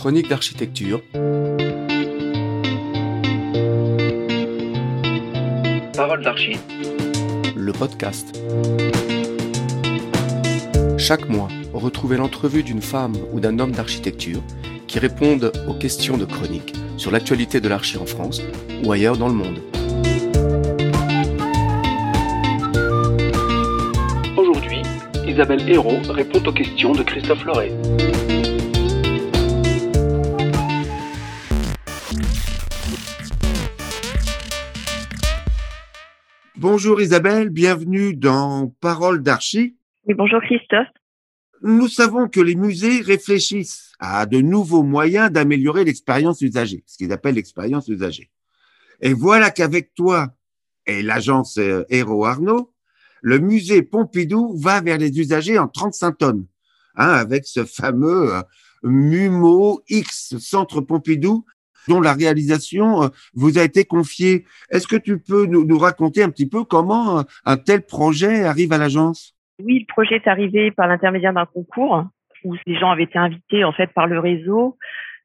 Chronique d'architecture. Parole d'archi. Le podcast. Chaque mois, retrouvez l'entrevue d'une femme ou d'un homme d'architecture qui répondent aux questions de chronique sur l'actualité de l'archi en France ou ailleurs dans le monde. Aujourd'hui, Isabelle Hérault répond aux questions de Christophe Loret. Bonjour Isabelle, bienvenue dans Parole d'Archi. Oui, bonjour Christophe. Nous savons que les musées réfléchissent à de nouveaux moyens d'améliorer l'expérience usagée, ce qu'ils appellent l'expérience usagée. Et voilà qu'avec toi et l'agence euh, Héro Arnaud, le musée Pompidou va vers les usagers en 35 tonnes, hein, avec ce fameux euh, MUMO X Centre Pompidou dont la réalisation euh, vous a été confiée. Est-ce que tu peux nous, raconter un petit peu comment un tel projet arrive à l'agence? Oui, le projet est arrivé par l'intermédiaire d'un concours où les gens avaient été invités en fait par le réseau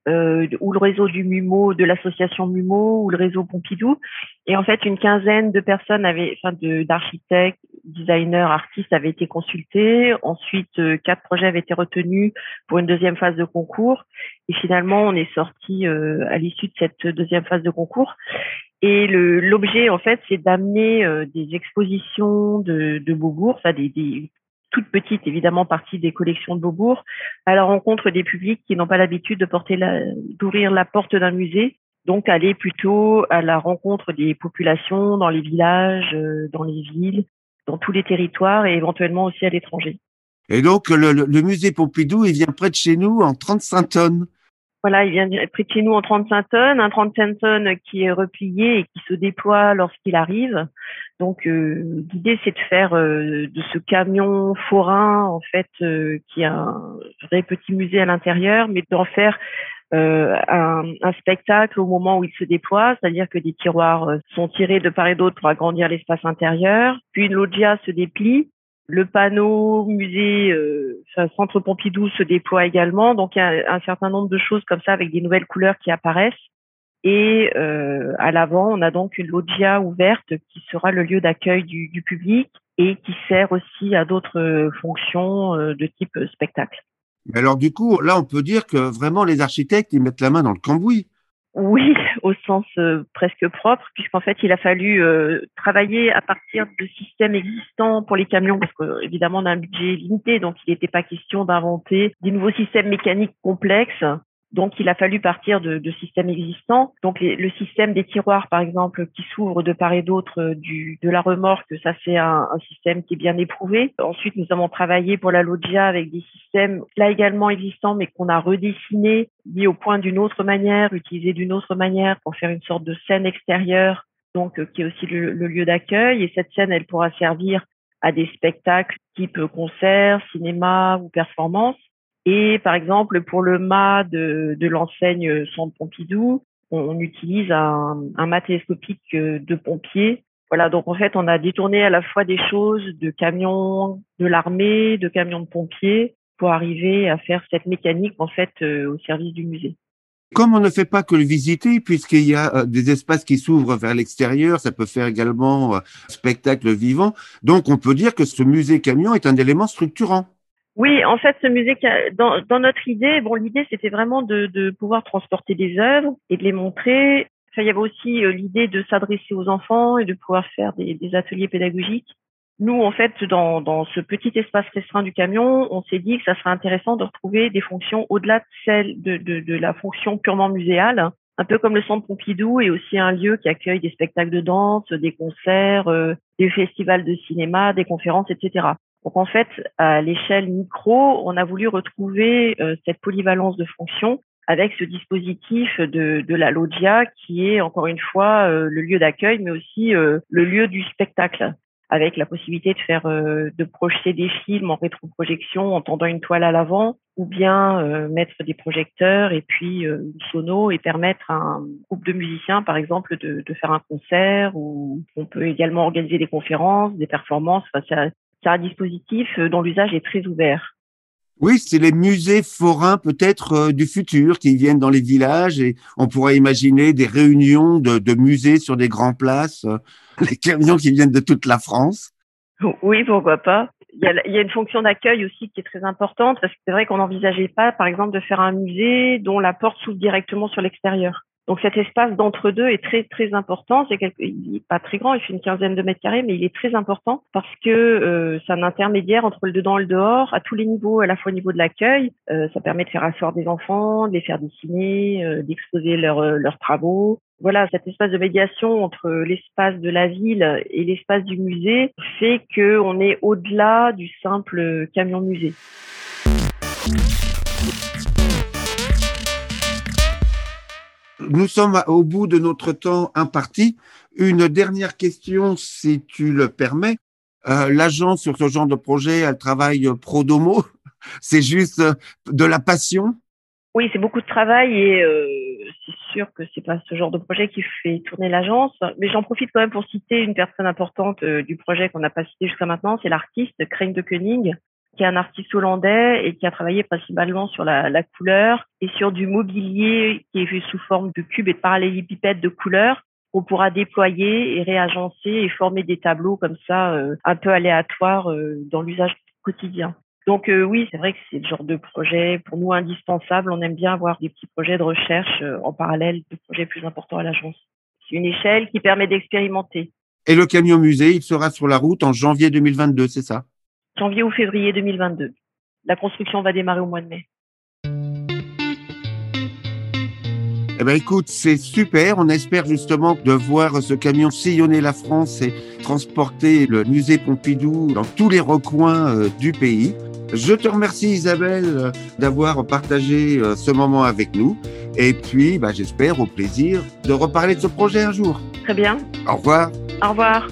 euh, ou le réseau du MUMO, de l'association MUMO ou le réseau Pompidou. Et en fait, une quinzaine de personnes avaient, enfin, d'architectes, designers, artistes avaient été consultés. Ensuite, euh, quatre projets avaient été retenus pour une deuxième phase de concours. Et finalement, on est sorti euh, à l'issue de cette deuxième phase de concours. Et l'objet, en fait, c'est d'amener euh, des expositions de, Beaubourg, enfin des, des toute petite, évidemment, partie des collections de Beaubourg, à la rencontre des publics qui n'ont pas l'habitude d'ouvrir la porte d'un musée. Donc, aller plutôt à la rencontre des populations dans les villages, dans les villes, dans tous les territoires et éventuellement aussi à l'étranger. Et donc, le, le, musée Pompidou, il vient près de chez nous en 35 tonnes. Voilà, il vient près de chez nous en 35 tonnes, un 35 tonnes qui est replié et qui se déploie lorsqu'il arrive. Donc euh, l'idée c'est de faire euh, de ce camion forain en fait euh, qui a un vrai petit musée à l'intérieur, mais d'en faire un, un, spectacle au moment où il se déploie, c'est-à-dire que des tiroirs sont tirés de part et d'autre pour agrandir l'espace intérieur, puis une loggia se déplie le panneau musée euh, Centre Pompidou se déploie également. Donc il y a un certain nombre de choses comme ça avec des nouvelles couleurs qui apparaissent. Et euh, à l'avant, on a donc une loggia ouverte qui sera le lieu d'accueil du, public et qui sert aussi à d'autres fonctions euh, de type spectacle. Alors du coup, là, on peut dire que vraiment les architectes, ils mettent la main dans le cambouis. Oui, au sens euh, presque propre, puisqu'en fait, il a fallu euh, travailler à partir de systèmes existants pour les camions, parce qu'évidemment, on a un budget limité, donc il n'était pas question d'inventer des nouveaux systèmes mécaniques complexes. Donc, il a fallu partir de, systèmes existants. Donc, le système des tiroirs, par exemple, qui s'ouvre de part et d'autre euh, de la remorque, ça c'est un, un, système qui est bien éprouvé. Ensuite, nous avons travaillé pour la loggia avec des systèmes là également existants, mais qu'on a redessinés, mis au point d'une autre manière, utilisés d'une autre manière pour faire une sorte de scène extérieure, donc euh, qui est aussi le, le lieu d'accueil. Et cette scène, elle pourra servir à des spectacles type concert, cinéma ou performance. Et par exemple, pour le mât de, de l'enseigne Centre Pompidou, on, utilise un, un, mât télescopique euh, de pompiers. Voilà, donc en fait, on a détourné à la fois des choses de camions de l'armée, de camions de pompiers, pour arriver à faire cette mécanique en fait euh, au service du musée. Comme on ne fait pas que le visiter, puisqu'il y a euh, des espaces qui s'ouvrent vers l'extérieur, ça peut faire également spectacle vivant. Donc, on peut dire que ce musée camion est un élément structurant. Oui, en fait, ce musée, dans, dans notre idée, bon, l'idée c'était vraiment de, de, pouvoir transporter des œuvres et de les montrer. Enfin, il y avait aussi euh, l'idée de s'adresser aux enfants et de pouvoir faire des, des, ateliers pédagogiques. Nous, en fait, dans, dans ce petit espace restreint du camion, on s'est dit que ça serait intéressant de retrouver des fonctions au-delà de celle de, de, de la fonction purement muséale, un peu comme le Centre Pompidou est aussi un lieu qui accueille des spectacles de danse, des concerts, euh, des festivals de cinéma, des conférences, etc. Donc en fait, à l'échelle micro, on a voulu retrouver euh, cette polyvalence de fonctions avec ce dispositif de, la loggia qui est encore une fois euh, le lieu d'accueil, mais aussi euh, le lieu du spectacle, avec la possibilité de faire de projeter des films en rétroprojection en tendant une toile à l'avant, ou bien mettre des projecteurs et puis une sono et permettre à un groupe de musiciens, par exemple, de, faire un concert. Ou on peut également organiser des conférences, des performances. Enfin, c'est un dispositif dont l'usage est très ouvert. Oui, c'est les musées forains peut-être euh, du futur qui viennent dans les villages et on pourrait imaginer des réunions de, de musées sur des grands places, euh, les camions qui viennent de toute la France. Oui, pourquoi pas. Il y, a, il y a une fonction d'accueil aussi qui est très importante parce que c'est vrai qu'on n'envisageait pas, par exemple, de faire un musée dont la porte s'ouvre directement sur l'extérieur. Donc cet espace d'entre-deux est très très important. C'est quelque... il n'est pas très grand, il fait une quinzaine de mètres carrés, mais il est très important parce que euh, c'est un intermédiaire entre le dedans et le dehors à tous les niveaux, à la fois au niveau de l'accueil. Euh, ça permet de faire asseoir des enfants, de les faire dessiner, euh, d'exposer leurs euh, leurs travaux. Voilà, cet espace de médiation entre l'espace de la ville et l'espace du musée fait que on est au-delà du simple camion musée. Nous sommes au bout de notre temps imparti. Une dernière question, si tu le permets. Euh, L'agence sur ce genre de projet, elle travaille pro domo. C'est juste de la passion? Oui, c'est beaucoup de travail et euh, c'est sûr que c'est pas ce genre de projet qui fait tourner l'agence. Mais j'en profite quand même pour citer une personne importante euh, du projet qu'on n'a pas cité jusqu'à maintenant, c'est l'artiste Crane de Koenig, qui est un artiste hollandais et qui a travaillé principalement sur la, couleur et sur du mobilier qui est vu sous forme de cubes et de parallélépipèdes de couleurs qu'on pourra déployer et réagencer et former des tableaux comme ça euh, un peu aléatoires euh, dans l'usage quotidien. Donc euh, oui, c'est vrai que c'est le genre de projet pour nous indispensable. On aime bien avoir des petits projets de recherche en parallèle de projets plus importants à l'agence. C'est une échelle qui permet d'expérimenter. Et le camion musée, il sera sur la route en janvier 2022, c'est ça? Janvier ou février 2022. La construction va démarrer au mois de mai. Eh ben écoute, c'est super. On espère justement de voir ce camion sillonner la France et transporter le musée Pompidou dans tous les recoins euh, du pays. Je te remercie Isabelle d'avoir partagé euh, ce moment avec nous. Et puis, bah, j'espère au plaisir de reparler de ce projet un jour. Très bien. Au revoir. Au revoir.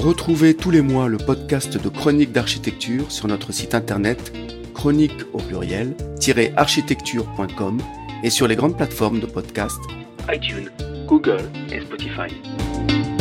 Retrouvez tous les mois le podcast de Chronique d'architecture sur notre site internet chronique au pluriel architecture.com et sur les grandes plateformes de podcast iTunes, Google et Spotify.